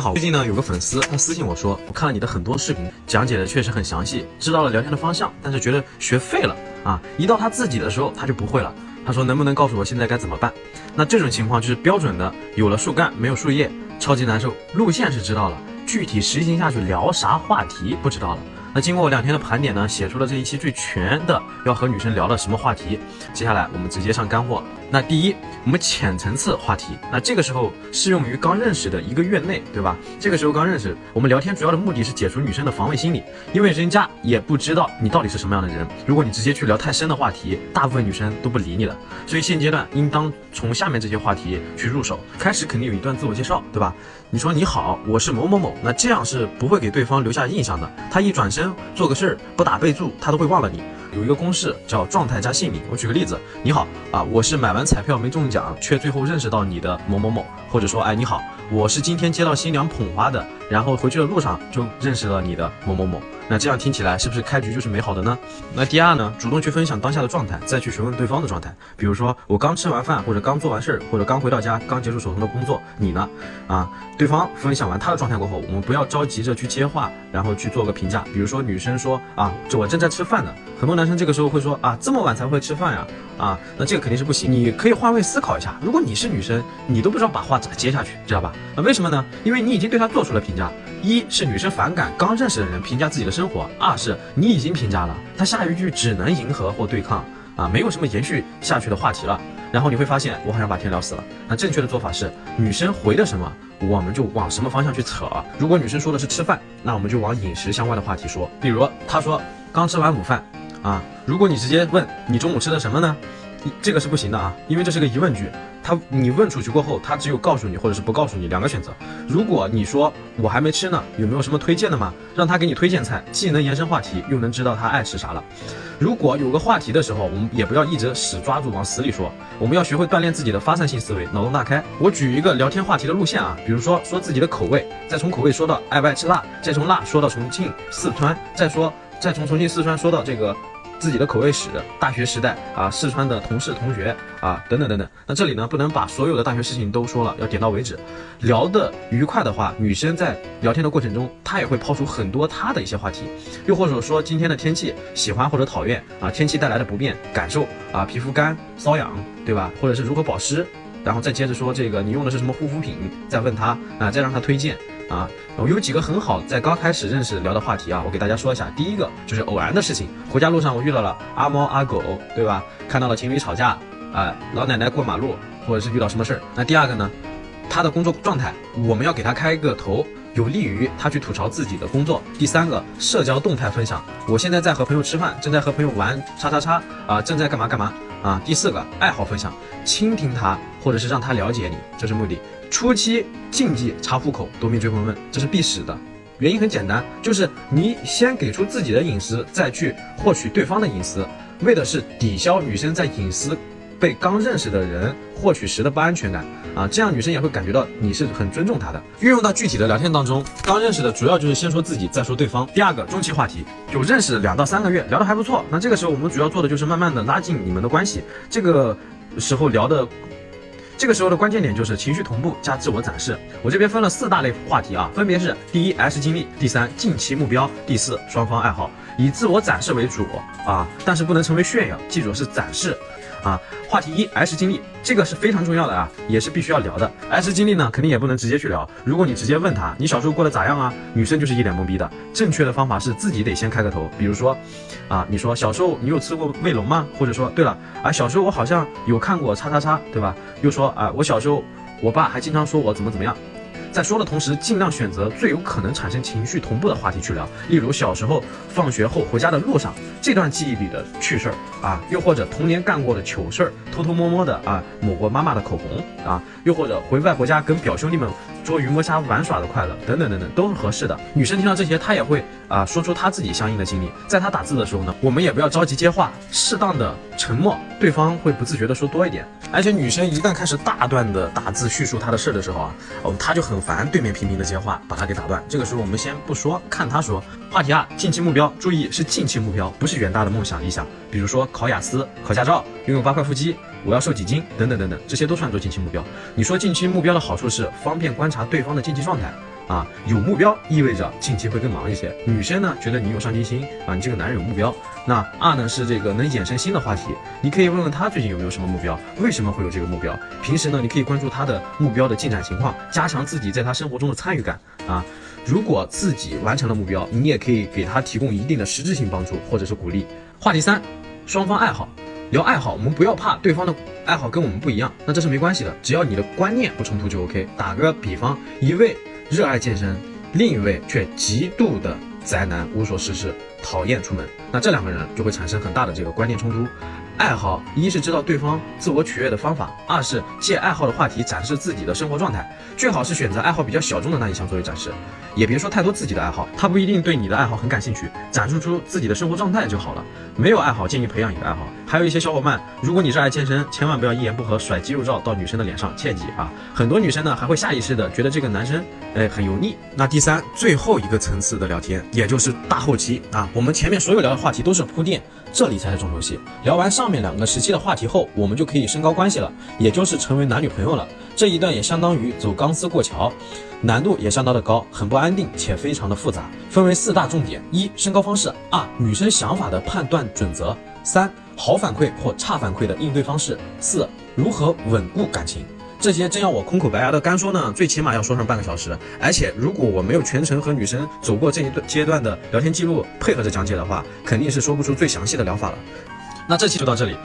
好，最近呢有个粉丝他私信我说，我看了你的很多视频，讲解的确实很详细，知道了聊天的方向，但是觉得学废了啊，一到他自己的时候他就不会了。他说能不能告诉我现在该怎么办？那这种情况就是标准的有了树干没有树叶，超级难受。路线是知道了，具体实行下去聊啥话题不知道了。那经过我两天的盘点呢，写出了这一期最全的要和女生聊的什么话题。接下来我们直接上干货。那第一，我们浅层次话题。那这个时候适用于刚认识的一个月内，对吧？这个时候刚认识，我们聊天主要的目的是解除女生的防卫心理，因为人家也不知道你到底是什么样的人。如果你直接去聊太深的话题，大部分女生都不理你的。所以现阶段应当从下面这些话题去入手。开始肯定有一段自我介绍，对吧？你说你好，我是某某某，那这样是不会给对方留下印象的。他一转身做个事儿，不打备注，他都会忘了你。有一个公式叫状态加姓名。我举个例子，你好啊，我是买完彩票没中奖，却最后认识到你的某某某，或者说，哎，你好，我是今天接到新娘捧花的，然后回去的路上就认识了你的某某某。那这样听起来是不是开局就是美好的呢？那第二呢，主动去分享当下的状态，再去询问对方的状态。比如说我刚吃完饭，或者刚做完事儿，或者刚回到家，刚结束手头的工作，你呢？啊，对方分享完他的状态过后，我们不要着急着去接话，然后去做个评价。比如说女生说啊，这我正在吃饭呢，很多男生这个时候会说啊，这么晚才会吃饭呀？啊，那这个肯定是不行。你可以换位思考一下，如果你是女生，你都不知道把话咋接下去，知道吧？那为什么呢？因为你已经对他做出了评价。一是女生反感刚认识的人评价自己的生活，二是你已经评价了，她下一句只能迎合或对抗啊，没有什么延续下去的话题了。然后你会发现，我好像把天聊死了。那正确的做法是，女生回的什么，我们就往什么方向去扯。如果女生说的是吃饭，那我们就往饮食相关的话题说。比如她说刚吃完午饭啊，如果你直接问你中午吃的什么呢？这个是不行的啊，因为这是个疑问句。他你问出去过后，他只有告诉你或者是不告诉你两个选择。如果你说我还没吃呢，有没有什么推荐的吗？让他给你推荐菜，既能延伸话题，又能知道他爱吃啥了。如果有个话题的时候，我们也不要一直死抓住往死里说，我们要学会锻炼自己的发散性思维，脑洞大开。我举一个聊天话题的路线啊，比如说说自己的口味，再从口味说到爱不爱吃辣，再从辣说到重庆、四川，再说再从重庆、四川说到这个。自己的口味史，大学时代啊，四川的同事同学啊，等等等等。那这里呢，不能把所有的大学事情都说了，要点到为止。聊得愉快的话，女生在聊天的过程中，她也会抛出很多她的一些话题，又或者说今天的天气喜欢或者讨厌啊，天气带来的不便感受啊，皮肤干瘙痒，对吧？或者是如何保湿，然后再接着说这个你用的是什么护肤品，再问他啊，再让他推荐。啊，我有几个很好在刚开始认识聊的话题啊，我给大家说一下。第一个就是偶然的事情，回家路上我遇到了阿猫阿狗，对吧？看到了情侣吵架，啊，老奶奶过马路，或者是遇到什么事儿。那第二个呢，他的工作状态，我们要给他开个头，有利于他去吐槽自己的工作。第三个，社交动态分享，我现在在和朋友吃饭，正在和朋友玩叉叉叉，啊，正在干嘛干嘛啊。第四个，爱好分享，倾听他，或者是让他了解你，这是目的。初期禁忌查户口、夺命追魂问，这是必死的。原因很简单，就是你先给出自己的隐私，再去获取对方的隐私，为的是抵消女生在隐私被刚认识的人获取时的不安全感啊。这样女生也会感觉到你是很尊重她的。运用到具体的聊天当中，刚认识的主要就是先说自己，再说对方。第二个中期话题，就认识两到三个月，聊得还不错，那这个时候我们主要做的就是慢慢的拉近你们的关系。这个时候聊的。这个时候的关键点就是情绪同步加自我展示。我这边分了四大类话题啊，分别是第一 S 经历，第三近期目标，第四双方爱好，以自我展示为主啊，但是不能成为炫耀，记住是展示。啊，话题一 S 经历，这个是非常重要的啊，也是必须要聊的。S 经历呢，肯定也不能直接去聊。如果你直接问他，你小时候过得咋样啊？女生就是一脸懵逼的。正确的方法是自己得先开个头，比如说，啊，你说小时候你有吃过卫龙吗？或者说，对了，啊，小时候我好像有看过叉叉叉，对吧？又说，啊，我小时候，我爸还经常说我怎么怎么样。在说的同时，尽量选择最有可能产生情绪同步的话题去聊，例如小时候放学后回家的路上这段记忆里的趣事儿啊，又或者童年干过的糗事儿，偷偷摸摸的啊抹过妈妈的口红啊，又或者回外婆家跟表兄弟们。捉鱼摸虾玩耍的快乐等等等等都是合适的。女生听到这些，她也会啊说出她自己相应的经历。在她打字的时候呢，我们也不要着急接话，适当的沉默，对方会不自觉的说多一点。而且女生一旦开始大段的打字叙述她的事的时候啊，哦，她就很烦对面频频的接话，把她给打断。这个时候我们先不说，看她说。话题二：近期目标，注意是近期目标，不是远大的梦想理想。比如说考雅思、考驾照、拥有八块腹肌。我要瘦几斤，等等等等，这些都算作近期目标。你说近期目标的好处是方便观察对方的近期状态啊，有目标意味着近期会更忙一些。女生呢觉得你有上进心啊，你这个男人有目标。那二呢是这个能衍生新的话题，你可以问问他最近有没有什么目标，为什么会有这个目标。平时呢你可以关注他的目标的进展情况，加强自己在他生活中的参与感啊。如果自己完成了目标，你也可以给他提供一定的实质性帮助或者是鼓励。话题三，双方爱好。聊爱好，我们不要怕对方的爱好跟我们不一样，那这是没关系的，只要你的观念不冲突就 OK。打个比方，一位热爱健身，另一位却极度的宅男，无所事事，讨厌出门，那这两个人就会产生很大的这个观念冲突。爱好，一是知道对方自我取悦的方法，二是借爱好的话题展示自己的生活状态，最好是选择爱好比较小众的那一项作为展示，也别说太多自己的爱好，他不一定对你的爱好很感兴趣，展示出自己的生活状态就好了。没有爱好，建议培养一个爱好。还有一些小伙伴，如果你是爱健身，千万不要一言不合甩肌肉照到女生的脸上，切记啊！很多女生呢还会下意识的觉得这个男生哎很油腻。那第三，最后一个层次的聊天，也就是大后期啊，我们前面所有聊的话题都是铺垫。这里才是重头戏。聊完上面两个时期的话题后，我们就可以升高关系了，也就是成为男女朋友了。这一段也相当于走钢丝过桥，难度也相当的高，很不安定且非常的复杂。分为四大重点：一、升高方式；二、女生想法的判断准则；三、好反馈或差反馈的应对方式；四、如何稳固感情。这些真要我空口白牙的干说呢，最起码要说上半个小时。而且如果我没有全程和女生走过这一段阶段的聊天记录配合着讲解的话，肯定是说不出最详细的疗法了。那这期就到这里。